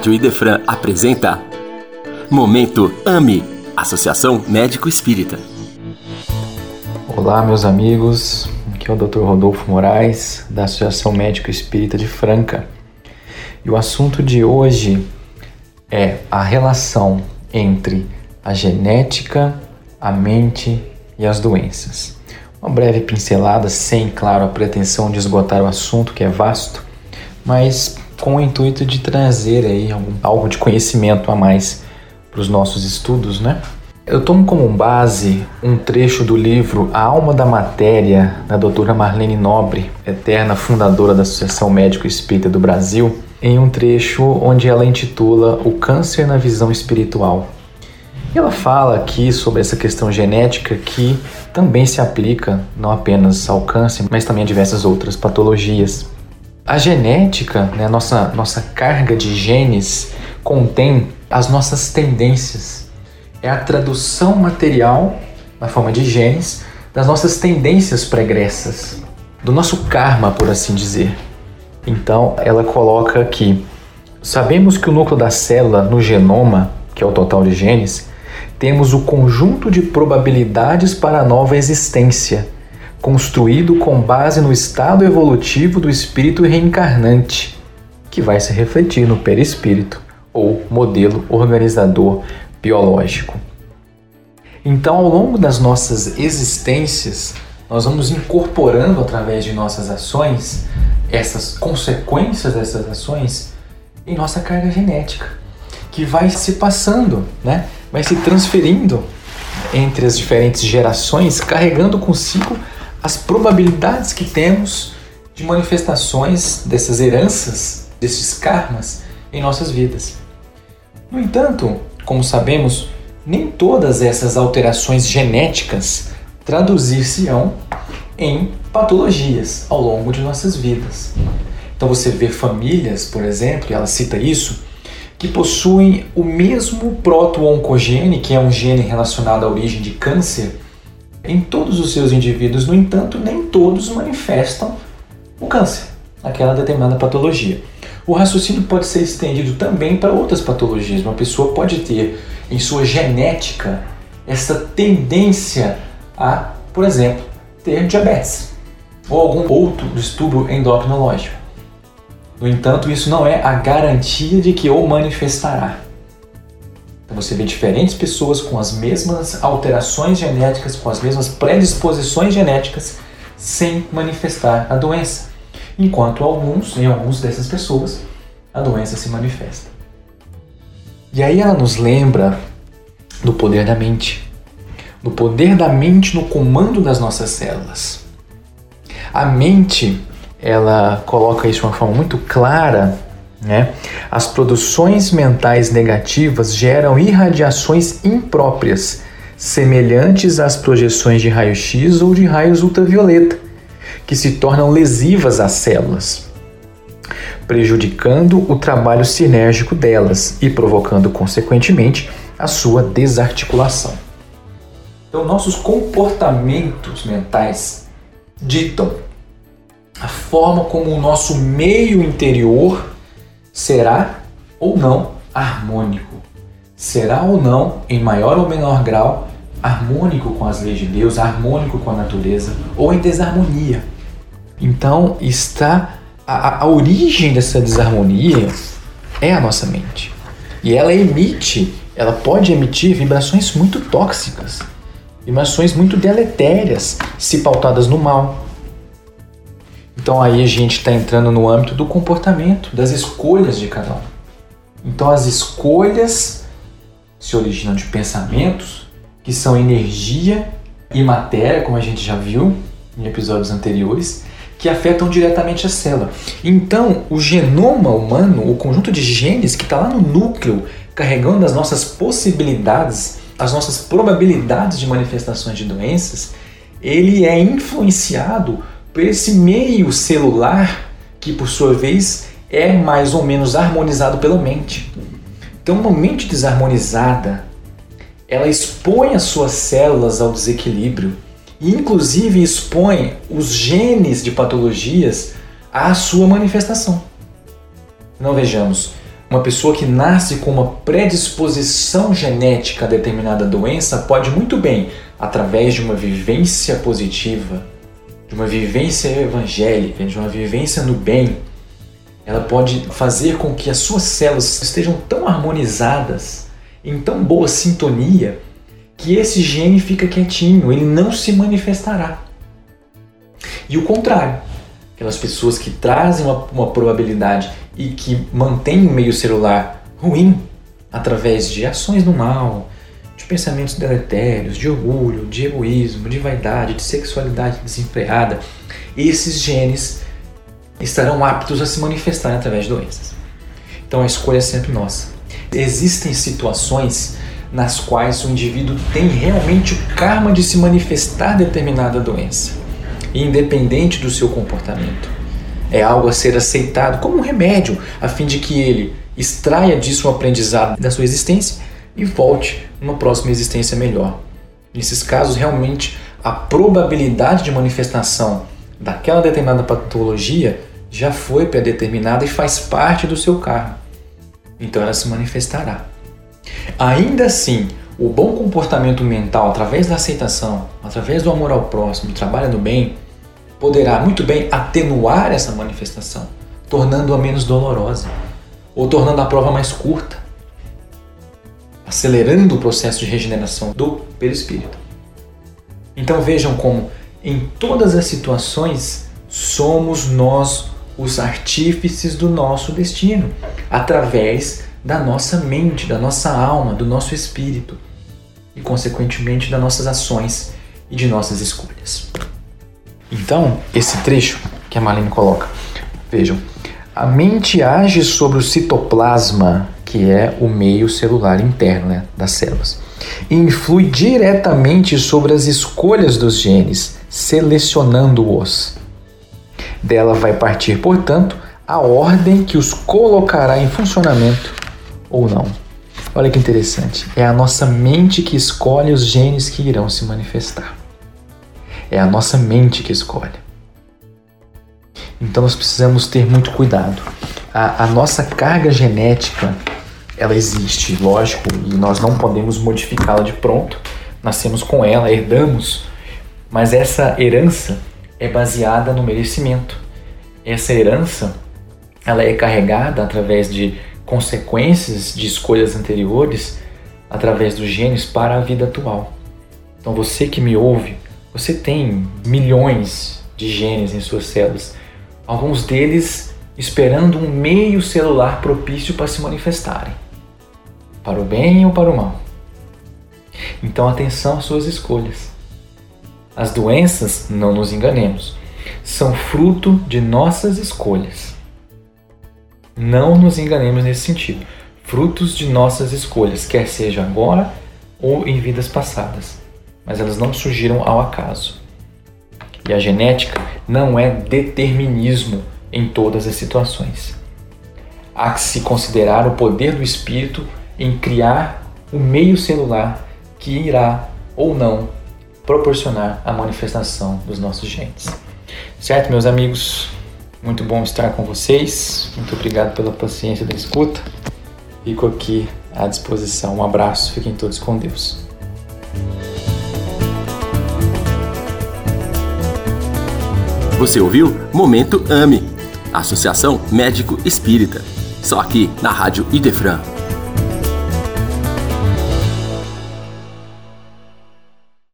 Rádio Idefran apresenta Momento AME, Associação Médico Espírita. Olá, meus amigos. Aqui é o Dr. Rodolfo Moraes, da Associação Médico Espírita de Franca. E o assunto de hoje é a relação entre a genética, a mente e as doenças. Uma breve pincelada, sem, claro, a pretensão de esgotar o assunto, que é vasto, mas com o intuito de trazer aí algum, algo de conhecimento a mais para os nossos estudos, né? Eu tomo como base um trecho do livro A Alma da Matéria, da doutora Marlene Nobre, eterna fundadora da Associação Médico Espírita do Brasil, em um trecho onde ela intitula O Câncer na Visão Espiritual. Ela fala aqui sobre essa questão genética que também se aplica não apenas ao câncer, mas também a diversas outras patologias. A genética, né, nossa, nossa carga de genes, contém as nossas tendências. É a tradução material, na forma de genes, das nossas tendências pregressas, do nosso karma, por assim dizer. Então, ela coloca aqui: sabemos que o núcleo da célula no genoma, que é o total de genes, temos o conjunto de probabilidades para a nova existência construído com base no estado evolutivo do espírito reencarnante, que vai se refletir no perispírito ou modelo organizador biológico. Então, ao longo das nossas existências, nós vamos incorporando através de nossas ações essas consequências dessas ações em nossa carga genética, que vai se passando, né? vai se transferindo entre as diferentes gerações, carregando consigo as probabilidades que temos de manifestações dessas heranças, desses karmas em nossas vidas. No entanto, como sabemos, nem todas essas alterações genéticas traduzir-se-ão em patologias ao longo de nossas vidas. Então você vê famílias, por exemplo, e ela cita isso, que possuem o mesmo proto-oncogene, que é um gene relacionado à origem de câncer, em todos os seus indivíduos. No entanto, nem todos manifestam o câncer, aquela determinada patologia. O raciocínio pode ser estendido também para outras patologias. Uma pessoa pode ter em sua genética essa tendência a, por exemplo, ter diabetes ou algum outro distúrbio endocrinológico. No entanto, isso não é a garantia de que o manifestará. Você vê diferentes pessoas com as mesmas alterações genéticas, com as mesmas predisposições genéticas, sem manifestar a doença. Enquanto alguns, em algumas dessas pessoas, a doença se manifesta. E aí ela nos lembra do poder da mente, do poder da mente no comando das nossas células. A mente, ela coloca isso de uma forma muito clara né? As produções mentais negativas geram irradiações impróprias, semelhantes às projeções de raio-x ou de raios ultravioleta, que se tornam lesivas às células, prejudicando o trabalho sinérgico delas e provocando, consequentemente, a sua desarticulação. Então, nossos comportamentos mentais ditam a forma como o nosso meio interior será ou não harmônico. Será ou não, em maior ou menor grau, harmônico com as leis de Deus, harmônico com a natureza ou em desarmonia. Então, está a, a origem dessa desarmonia é a nossa mente. E ela emite, ela pode emitir vibrações muito tóxicas, vibrações muito deletérias, se pautadas no mal, então aí a gente está entrando no âmbito do comportamento, das escolhas de cada um. Então as escolhas se originam de pensamentos que são energia e matéria, como a gente já viu em episódios anteriores, que afetam diretamente a célula. Então, o genoma humano, o conjunto de genes que está lá no núcleo, carregando as nossas possibilidades, as nossas probabilidades de manifestações de doenças, ele é influenciado por esse meio celular que, por sua vez, é mais ou menos harmonizado pela mente. Então, uma mente desarmonizada, ela expõe as suas células ao desequilíbrio e, inclusive, expõe os genes de patologias à sua manifestação. Não vejamos, Uma pessoa que nasce com uma predisposição genética a determinada doença pode muito bem, através de uma vivência positiva, de uma vivência evangélica, de uma vivência no bem, ela pode fazer com que as suas células estejam tão harmonizadas, em tão boa sintonia, que esse gene fica quietinho, ele não se manifestará. E o contrário, aquelas pessoas que trazem uma, uma probabilidade e que mantêm o meio celular ruim através de ações do mal, de pensamentos deletérios, de orgulho, de egoísmo, de vaidade, de sexualidade desenfreada, esses genes estarão aptos a se manifestar através de doenças. Então a escolha é sempre nossa. Existem situações nas quais o indivíduo tem realmente o karma de se manifestar determinada doença, independente do seu comportamento. É algo a ser aceitado como um remédio, a fim de que ele extraia disso um aprendizado da sua existência e volte numa próxima existência melhor. Nesses casos, realmente, a probabilidade de manifestação daquela determinada patologia já foi predeterminada e faz parte do seu karma. Então ela se manifestará. Ainda assim, o bom comportamento mental, através da aceitação, através do amor ao próximo, trabalho no bem, poderá muito bem atenuar essa manifestação, tornando-a menos dolorosa ou tornando a prova mais curta, acelerando o processo de regeneração do perispírito. Então vejam como em todas as situações somos nós os artífices do nosso destino, através da nossa mente, da nossa alma, do nosso espírito e, consequentemente, das nossas ações e de nossas escolhas. Então, esse trecho que a Marlene coloca, vejam, a mente age sobre o citoplasma, que é o meio celular interno né, das células, e influi diretamente sobre as escolhas dos genes, selecionando-os dela vai partir, portanto, a ordem que os colocará em funcionamento ou não. Olha que interessante. É a nossa mente que escolhe os genes que irão se manifestar. É a nossa mente que escolhe. Então nós precisamos ter muito cuidado. A, a nossa carga genética, ela existe, lógico, e nós não podemos modificá-la de pronto. Nascemos com ela, herdamos, mas essa herança é baseada no merecimento. Essa herança ela é carregada através de consequências de escolhas anteriores, através dos genes para a vida atual. Então você que me ouve, você tem milhões de genes em suas células, alguns deles esperando um meio celular propício para se manifestarem, para o bem ou para o mal. Então atenção às suas escolhas. As doenças, não nos enganemos, são fruto de nossas escolhas. Não nos enganemos nesse sentido. Frutos de nossas escolhas, quer seja agora ou em vidas passadas. Mas elas não surgiram ao acaso. E a genética não é determinismo em todas as situações. Há que se considerar o poder do espírito em criar o meio celular que irá ou não proporcionar a manifestação dos nossos genes. Certo, meus amigos? Muito bom estar com vocês. Muito obrigado pela paciência da escuta. Fico aqui à disposição. Um abraço. Fiquem todos com Deus. Você ouviu Momento AME, Associação Médico Espírita. Só aqui na Rádio Idefran